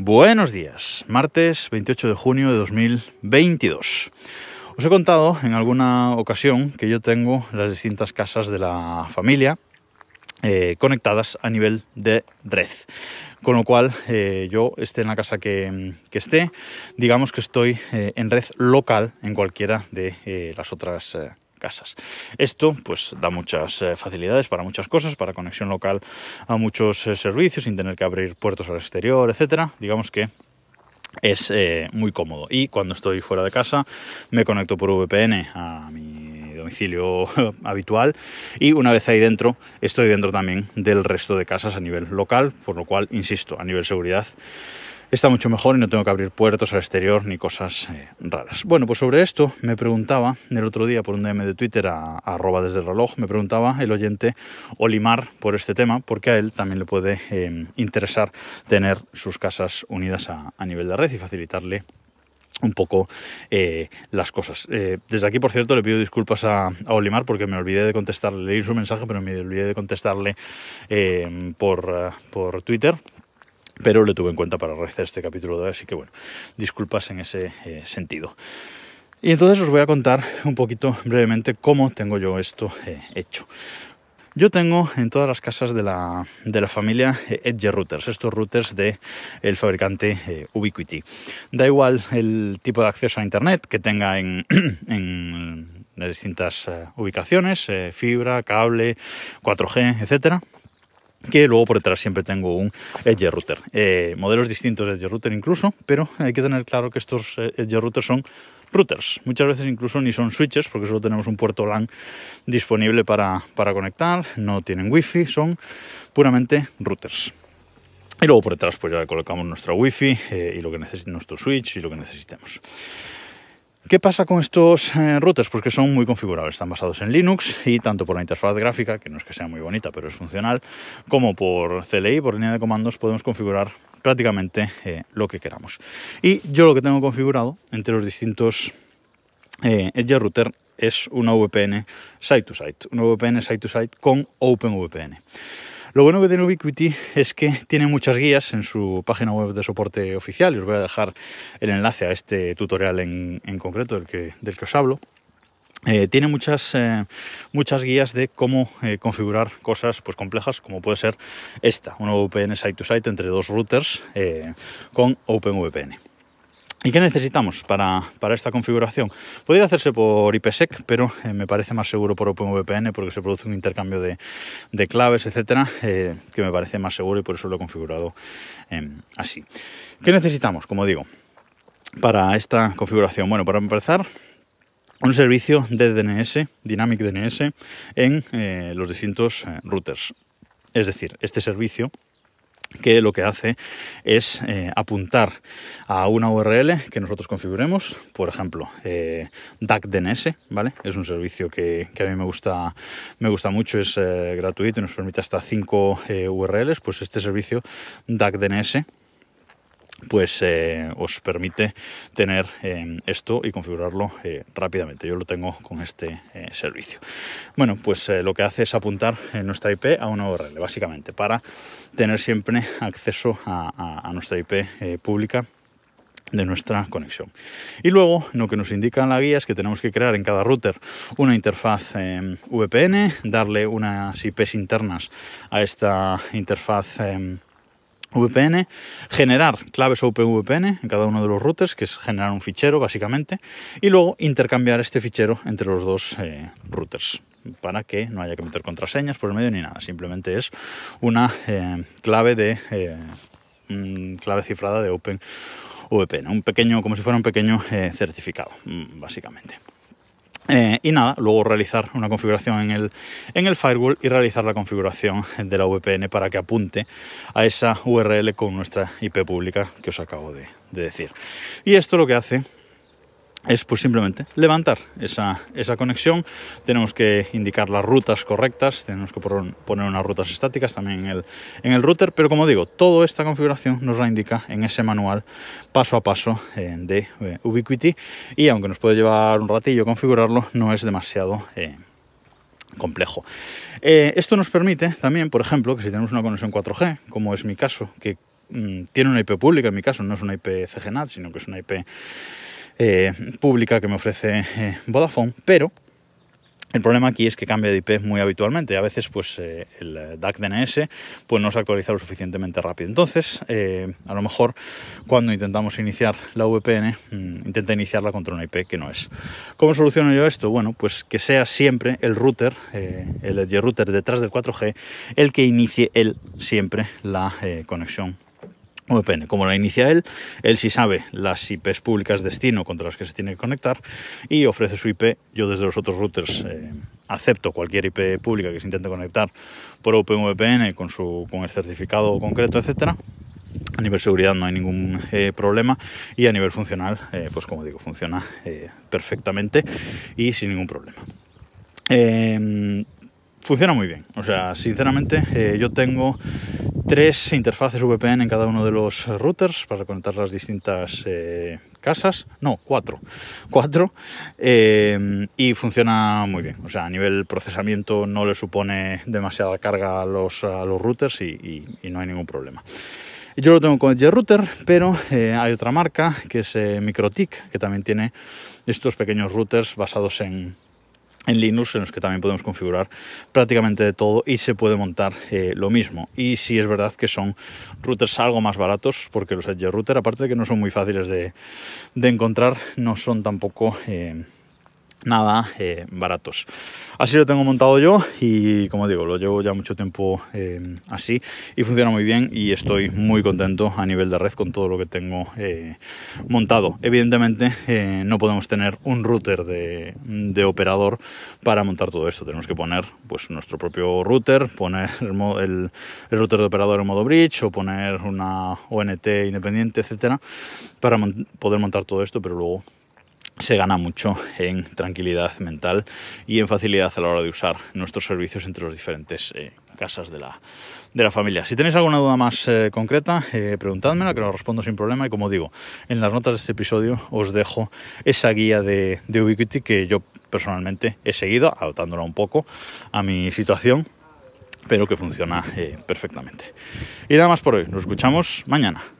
Buenos días, martes 28 de junio de 2022. Os he contado en alguna ocasión que yo tengo las distintas casas de la familia eh, conectadas a nivel de red. Con lo cual, eh, yo esté en la casa que, esté, digamos que estoy eh, en red local en cualquiera de las otras. Esto pues da muchas facilidades para muchas cosas, para conexión local a muchos servicios sin tener que abrir puertos al exterior, etcétera. Digamos que es eh, muy cómodo. Y cuando estoy fuera de casa me conecto por VPN a mi domicilio habitual y una vez ahí dentro estoy dentro también del resto de casas a nivel local, por lo cual, insisto, a nivel seguridad está mucho mejor y no tengo que abrir puertos al exterior ni cosas eh, raras. Bueno, pues sobre esto me preguntaba el otro día por un DM de Twitter a, arroba desde el reloj, me preguntaba el oyente Olimar por este tema, porque a él también le puede eh, interesar tener sus casas unidas a, nivel de red y facilitarle un poco eh, las cosas. desde aquí, por cierto, le pido disculpas a, Olimar porque me olvidé de contestarle, leí su mensaje, pero me olvidé de contestarle por, por Twitter pero le tuve en cuenta para realizar este capítulo de hoy, así que bueno, disculpas en ese eh, sentido. Y entonces os voy a contar un poquito brevemente cómo tengo yo esto eh, hecho. Yo tengo en todas las casas de la, de la familia eh, Edge Routers, estos routers del el fabricante Ubiquiti. Da igual el tipo de acceso a Internet que tenga en, en las distintas ubicaciones, fibra, cable, 4G, etcétera que luego por detrás siempre tengo un Edge Router. Eh, modelos distintos de Edge Router incluso, pero hay que tener claro que estos eh, Edge Routers son routers. Muchas veces incluso ni son switches porque solo tenemos un puerto LAN disponible para, conectar, no tienen wifi, son puramente routers. Y luego por detrás pues ya colocamos nuestra wifi eh, y lo que nuestro switch y lo que necesitemos. ¿Qué pasa con estos eh, routers? Pues que son muy configurables, están basados en Linux y tanto por la interfaz gráfica, que no es que sea muy bonita, pero es funcional, como por CLI, por línea de comandos, podemos configurar prácticamente eh, lo que queramos. Y yo lo que tengo configurado entre los distintos eh, Edge Router es una VPN site-to-site, una VPN site-to-site con OpenVPN. Lo bueno que tiene Ubiquiti es que tiene muchas guías en su página web de soporte oficial y os voy a dejar el enlace a este tutorial en, concreto del que, os hablo. Eh, tiene muchas, eh, muchas guías de cómo eh, configurar cosas pues, complejas, como puede ser esta, una VPN site-to-site -site entre dos routers con OpenVPN. ¿Y qué necesitamos para, esta configuración? Podría hacerse por IPsec, pero eh, me parece más seguro por OpenVPN porque se produce un intercambio de, claves, etcétera, eh, que me parece más seguro y por eso lo he configurado em, así. ¿Qué necesitamos? Como digo, para esta configuración. Bueno, para empezar, un servicio de DNS, Dynamic DNS, en eh, los distintos routers. Es decir, este servicio que lo que hace es eh, apuntar a una URL que nosotros configuremos, por ejemplo, eh, DACDNS, ¿vale? Es un servicio que, a mí me gusta, me gusta mucho, es eh, gratuito y nos permite hasta 5 URLs, pues este servicio DACDNS pues eh, os permite tener eh, esto y configurarlo eh, rápidamente. Yo lo tengo con este servicio. Bueno, pues lo que hace es apuntar nuestra IP a una URL, básicamente, para tener siempre acceso a, nuestra IP pública de nuestra conexión. Y luego lo que nos indica la guía es que tenemos que crear en cada router una interfaz VPN, darle unas IPs internas a esta interfaz VPN, generar claves OpenVPN en cada uno de los routers, que es generar un fichero básicamente, y luego intercambiar este fichero entre los dos eh, routers para que no haya que meter contraseñas por el medio ni nada, simplemente es una eh, clave de eh, clave cifrada de OpenVPN, un pequeño, como si fuera un pequeño certificado, mm, básicamente. Eh, y nada, luego realizar una configuración en el, en el firewall y realizar la configuración de la VPN para que apunte a esa URL con nuestra IP pública que os acabo de, de decir. Y esto lo que hace es pues simplemente levantar esa, conexión. Tenemos que indicar las rutas correctas, tenemos que poner unas rutas estáticas también en el, en el router, pero como digo, toda esta configuración nos la indica en ese manual paso a paso eh, de eh, Ubiquiti y aunque nos puede llevar un ratillo configurarlo, no es demasiado... Eh, complejo. esto nos permite también, por ejemplo, que si tenemos una conexión 4G, como es mi caso, que mm, tiene una IP pública, en mi caso no es una IP CGNAT, sino que es una IP eh, pública que me ofrece eh, Vodafone, pero el problema aquí es que cambia de IP muy habitualmente. A veces, pues eh, el DAC DNS pues, no se actualiza lo suficientemente rápido. Entonces, a lo mejor cuando intentamos iniciar la VPN, mm, intenta iniciarla contra una IP que no es. ¿Cómo soluciono yo esto? Bueno, pues que sea siempre el router, el edge router detrás del 4G, el que inicie él siempre la conexión VPN. Como la inicia él, él sí sabe las IPs públicas destino contra las que se tiene que conectar y ofrece su IP. Yo desde los otros routers eh, acepto cualquier IP pública que se intente conectar por OpenVPN con, su, con el certificado concreto, etcétera. A nivel seguridad no hay ningún eh, problema y a nivel funcional, eh, pues como digo, funciona perfectamente y sin ningún problema. Em, funciona muy bien. O sea, sinceramente, yo tengo tres interfaces VPN en cada uno de los routers para conectar las distintas eh, casas. No, cuatro. Cuatro. Eh, y funciona muy bien. O sea, a nivel procesamiento no le supone demasiada carga a los, routers y, no hay ningún problema. Yo lo tengo con Edge Router, pero eh, hay otra marca que es MikroTik, que también tiene estos pequeños routers basados en, en Linux en los que también podemos configurar prácticamente de todo y se puede montar eh, lo mismo. Y si es verdad que son routers algo más baratos, porque los Edge Router, aparte de que no son muy fáciles de, encontrar, no son tampoco... Eh, nada eh, baratos. Así lo tengo montado yo y como digo, lo llevo ya mucho tiempo eh, así y funciona muy bien y estoy muy contento a nivel de red con todo lo que tengo eh, montado. Evidentemente no podemos tener un router de, operador para montar todo esto. Tenemos que poner pues, nuestro propio router, poner el, el router de operador en modo bridge o poner una ONT independiente, etcétera, para poder montar todo esto, pero luego se gana mucho en tranquilidad mental y en facilidad a la hora de usar nuestros servicios entre las diferentes eh, casas de la, de la, familia. Si tenéis alguna duda más eh, concreta, eh, preguntádmela, que lo respondo sin problema. Y como digo, en las notas de este episodio os dejo esa guía de, de Ubiquiti que yo personalmente he seguido, adaptándola un poco a mi situación, pero que funciona perfectamente. Y nada más por hoy, nos escuchamos mañana.